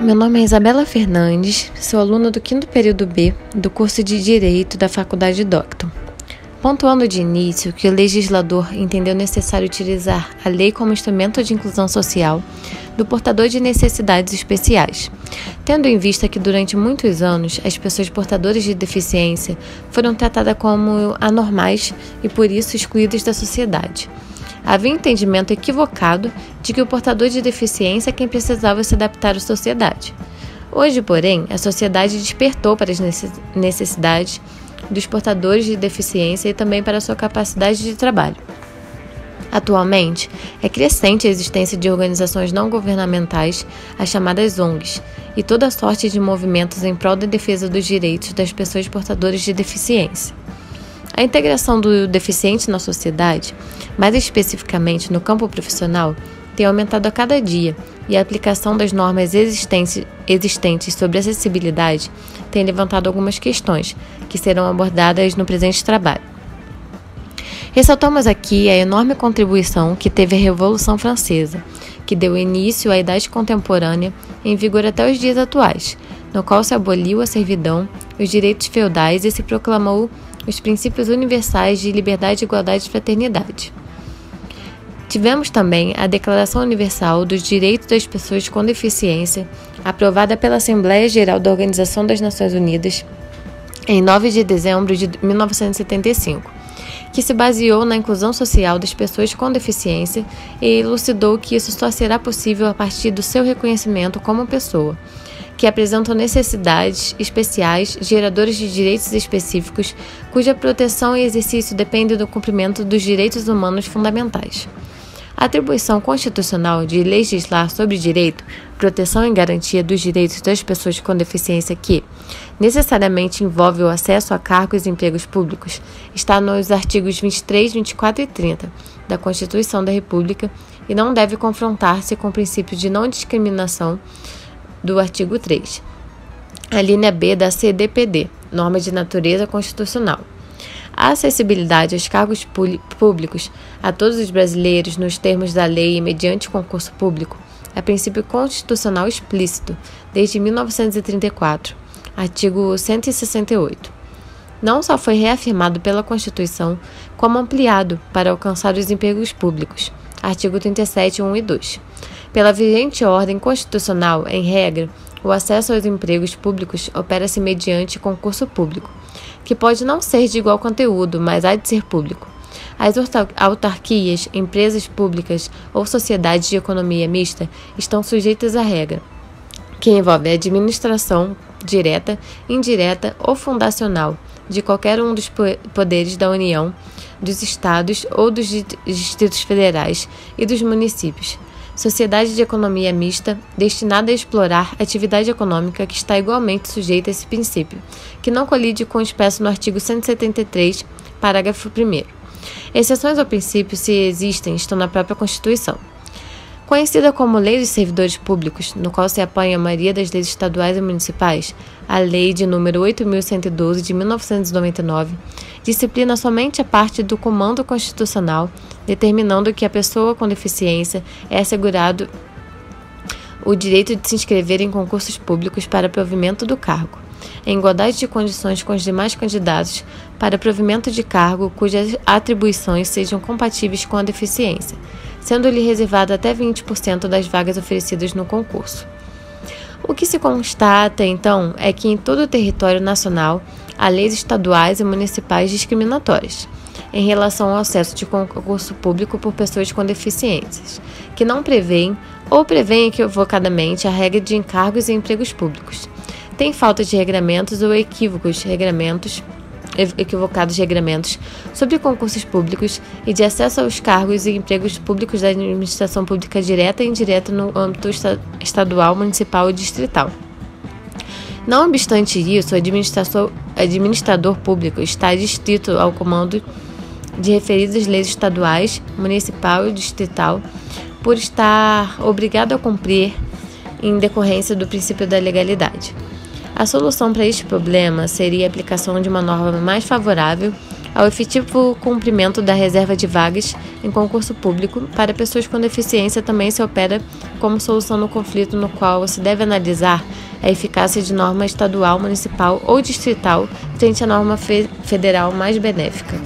Meu nome é Isabela Fernandes, sou aluna do quinto período B do curso de Direito da Faculdade Docton. Pontuando de início que o legislador entendeu necessário utilizar a lei como instrumento de inclusão social do portador de necessidades especiais, tendo em vista que durante muitos anos as pessoas portadoras de deficiência foram tratadas como anormais e por isso excluídas da sociedade. Havia entendimento equivocado de que o portador de deficiência é quem precisava se adaptar à sociedade. Hoje, porém, a sociedade despertou para as necessidades dos portadores de deficiência e também para sua capacidade de trabalho. Atualmente, é crescente a existência de organizações não governamentais, as chamadas ONGs, e toda sorte de movimentos em prol da defesa dos direitos das pessoas portadoras de deficiência. A integração do deficiente na sociedade, mais especificamente no campo profissional, tem aumentado a cada dia e a aplicação das normas existentes sobre acessibilidade tem levantado algumas questões que serão abordadas no presente trabalho. Ressaltamos aqui a enorme contribuição que teve a Revolução Francesa, que deu início à Idade Contemporânea em vigor até os dias atuais, no qual se aboliu a servidão, os direitos feudais e se proclamou os princípios universais de liberdade, igualdade e fraternidade. Tivemos também a Declaração Universal dos Direitos das Pessoas com Deficiência, aprovada pela Assembleia Geral da Organização das Nações Unidas em 9 de dezembro de 1975 que se baseou na inclusão social das pessoas com deficiência e elucidou que isso só será possível a partir do seu reconhecimento como pessoa, que apresentam necessidades especiais, geradores de direitos específicos, cuja proteção e exercício dependem do cumprimento dos direitos humanos fundamentais. A atribuição constitucional de legislar sobre direito, proteção e garantia dos direitos das pessoas com deficiência que necessariamente envolve o acesso a cargos e empregos públicos está nos artigos 23, 24 e 30 da Constituição da República e não deve confrontar-se com o princípio de não discriminação do artigo 3. A linha B da CDPD, norma de natureza constitucional. A acessibilidade aos cargos públicos a todos os brasileiros nos termos da lei e mediante concurso público é princípio constitucional explícito desde 1934, artigo 168. Não só foi reafirmado pela Constituição, como ampliado para alcançar os empregos públicos, artigo 37, 1 e 2. Pela vigente ordem constitucional, em regra, o acesso aos empregos públicos opera-se mediante concurso público, que pode não ser de igual conteúdo, mas há de ser público. As autarquias, empresas públicas ou sociedades de economia mista estão sujeitas à regra, que envolve a administração direta, indireta ou fundacional de qualquer um dos poderes da União, dos estados ou dos distritos federais e dos municípios, sociedade de economia mista destinada a explorar atividade econômica que está igualmente sujeita a esse princípio, que não colide com o expresso no artigo 173, parágrafo 1. Exceções ao princípio, se existem, estão na própria Constituição. Conhecida como Lei dos Servidores Públicos, no qual se apanha a maioria das leis estaduais e municipais, a Lei de número 8112 de 1999 disciplina somente a parte do comando constitucional, determinando que a pessoa com deficiência é assegurado o direito de se inscrever em concursos públicos para provimento do cargo, em igualdade de condições com os demais candidatos para provimento de cargo cujas atribuições sejam compatíveis com a deficiência, sendo-lhe reservado até 20% das vagas oferecidas no concurso. O que se constata, então, é que em todo o território nacional há leis estaduais e municipais discriminatórias em relação ao acesso de concurso público por pessoas com deficiências, que não prevêem ou prevêem equivocadamente a regra de encargos e empregos públicos. Tem falta de regramentos ou equívocos regramentos equivocados regramentos sobre concursos públicos e de acesso aos cargos e empregos públicos da administração pública direta e indireta no âmbito estadual, municipal e distrital. Não obstante isso, o administrador público está distrito ao comando de referidas leis estaduais, municipal e distrital, por estar obrigado a cumprir em decorrência do princípio da legalidade. A solução para este problema seria a aplicação de uma norma mais favorável ao efetivo cumprimento da reserva de vagas em concurso público para pessoas com deficiência também se opera como solução no conflito no qual se deve analisar a eficácia de norma estadual, municipal ou distrital frente à norma fe federal mais benéfica.